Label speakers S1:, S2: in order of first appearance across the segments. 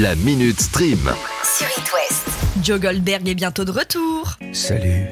S1: La Minute Stream.
S2: sur It West.
S3: Joe Goldberg est bientôt de retour.
S4: Salut.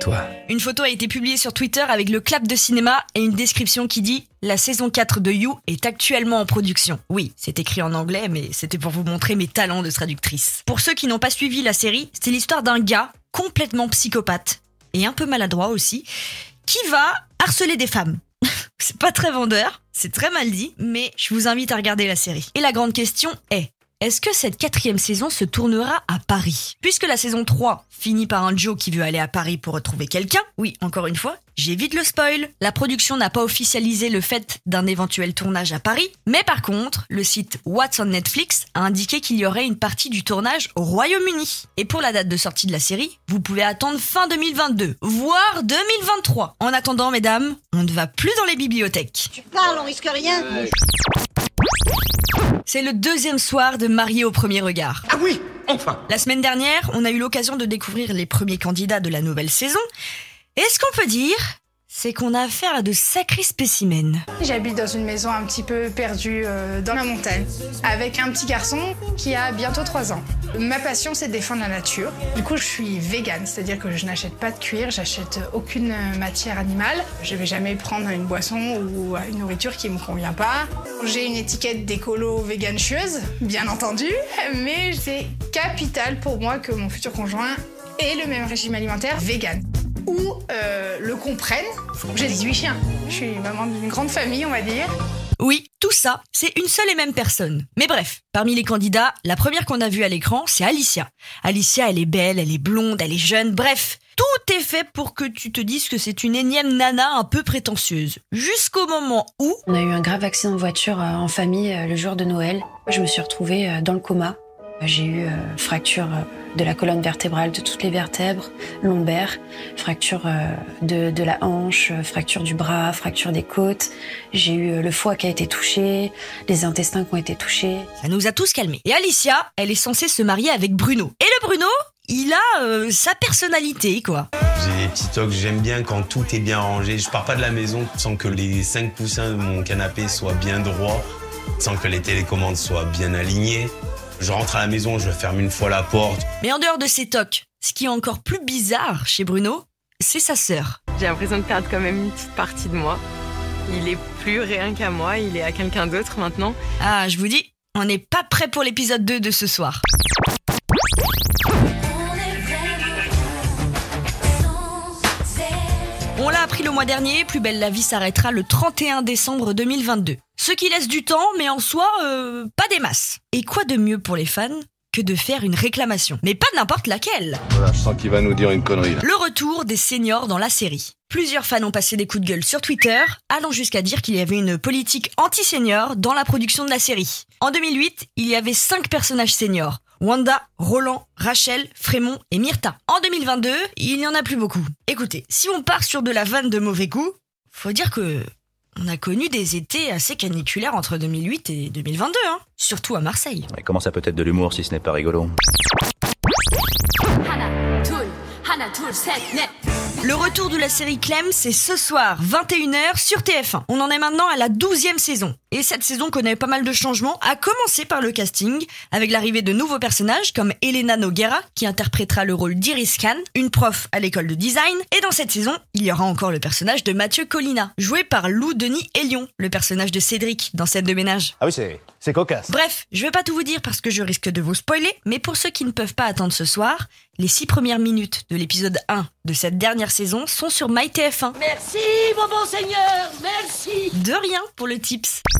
S4: Toi.
S3: Une photo a été publiée sur Twitter avec le clap de cinéma et une description qui dit La saison 4 de You est actuellement en production. Oui, c'est écrit en anglais, mais c'était pour vous montrer mes talents de traductrice. Pour ceux qui n'ont pas suivi la série, c'est l'histoire d'un gars complètement psychopathe et un peu maladroit aussi, qui va harceler des femmes. C'est pas très vendeur, c'est très mal dit, mais je vous invite à regarder la série. Et la grande question est est-ce que cette quatrième saison se tournera à Paris? Puisque la saison 3 finit par un Joe qui veut aller à Paris pour retrouver quelqu'un, oui, encore une fois, j'évite le spoil. La production n'a pas officialisé le fait d'un éventuel tournage à Paris, mais par contre, le site What's on Netflix a indiqué qu'il y aurait une partie du tournage au Royaume-Uni. Et pour la date de sortie de la série, vous pouvez attendre fin 2022, voire 2023. En attendant, mesdames, on ne va plus dans les bibliothèques.
S5: Tu parles, on risque rien.
S3: C'est le deuxième soir de Marié au premier regard.
S4: Ah oui, enfin.
S3: La semaine dernière, on a eu l'occasion de découvrir les premiers candidats de la nouvelle saison. Et ce qu'on peut dire, c'est qu'on a affaire à de sacrés spécimens.
S6: J'habite dans une maison un petit peu perdue euh, dans la montagne, avec un petit garçon qui a bientôt 3 ans. Ma passion, c'est défendre la nature. Du coup, je suis végane, c'est-à-dire que je n'achète pas de cuir, j'achète aucune matière animale. Je vais jamais prendre une boisson ou une nourriture qui me convient pas. J'ai une étiquette d'écolo vegan chieuse, bien entendu, mais c'est capital pour moi que mon futur conjoint ait le même régime alimentaire vegan ou euh, le comprenne. J'ai 18 chiens. Je suis maman d'une grande famille, on va dire.
S3: Oui, tout ça, c'est une seule et même personne. Mais bref, parmi les candidats, la première qu'on a vue à l'écran, c'est Alicia. Alicia, elle est belle, elle est blonde, elle est jeune, bref. Tout est fait pour que tu te dises que c'est une énième nana un peu prétentieuse. Jusqu'au moment où...
S7: On a eu un grave accident de voiture euh, en famille euh, le jour de Noël. Je me suis retrouvée euh, dans le coma. J'ai eu euh, fracture euh, de la colonne vertébrale de toutes les vertèbres, lombaire, fracture euh, de, de la hanche, fracture du bras, fracture des côtes. J'ai eu euh, le foie qui a été touché, les intestins qui ont été touchés.
S3: Ça nous a tous calmés. Et Alicia, elle est censée se marier avec Bruno. Et le Bruno, il a euh, sa personnalité, quoi.
S8: J'ai des petits tocs, j'aime bien quand tout est bien rangé. Je pars pas de la maison sans que les cinq coussins de mon canapé soient bien droits, sans que les télécommandes soient bien alignées. Je rentre à la maison, je ferme une fois la porte.
S3: Mais en dehors de ces tocs, ce qui est encore plus bizarre chez Bruno, c'est sa sœur.
S9: J'ai l'impression de perdre quand même une petite partie de moi. Il est plus rien qu'à moi, il est à quelqu'un d'autre maintenant.
S3: Ah, je vous dis, on n'est pas prêt pour l'épisode 2 de ce soir. On l'a appris le mois dernier, Plus belle la vie s'arrêtera le 31 décembre 2022. Ce qui laisse du temps, mais en soi, euh, pas des masses. Et quoi de mieux pour les fans que de faire une réclamation? Mais pas n'importe laquelle
S10: Voilà, je sens qu'il va nous dire une connerie là.
S3: Le retour des seniors dans la série. Plusieurs fans ont passé des coups de gueule sur Twitter, allant jusqu'à dire qu'il y avait une politique anti-senior dans la production de la série. En 2008, il y avait 5 personnages seniors. Wanda, Roland, Rachel, Frémont et Myrta. En 2022, il n'y en a plus beaucoup. Écoutez, si on part sur de la vanne de mauvais goût, faut dire que on a connu des étés assez caniculaires entre 2008 et 2022, hein. Surtout à Marseille.
S11: Mais comment ça peut être de l'humour si ce n'est pas rigolo?
S3: Le retour de la série Clem, c'est ce soir, 21h sur TF1. On en est maintenant à la 12e saison. Et cette saison connaît pas mal de changements, à commencer par le casting, avec l'arrivée de nouveaux personnages comme Elena Noguera, qui interprétera le rôle d'Iris Khan, une prof à l'école de design. Et dans cette saison, il y aura encore le personnage de Mathieu Collina, joué par Lou Denis Elion, le personnage de Cédric dans Scène de ménage.
S10: Ah oui, c'est, c'est cocasse.
S3: Bref, je vais pas tout vous dire parce que je risque de vous spoiler, mais pour ceux qui ne peuvent pas attendre ce soir, les six premières minutes de l'épisode 1 de cette dernière saison sont sur MyTF1.
S5: Merci, mon bon Seigneur, merci.
S3: De rien pour le tips.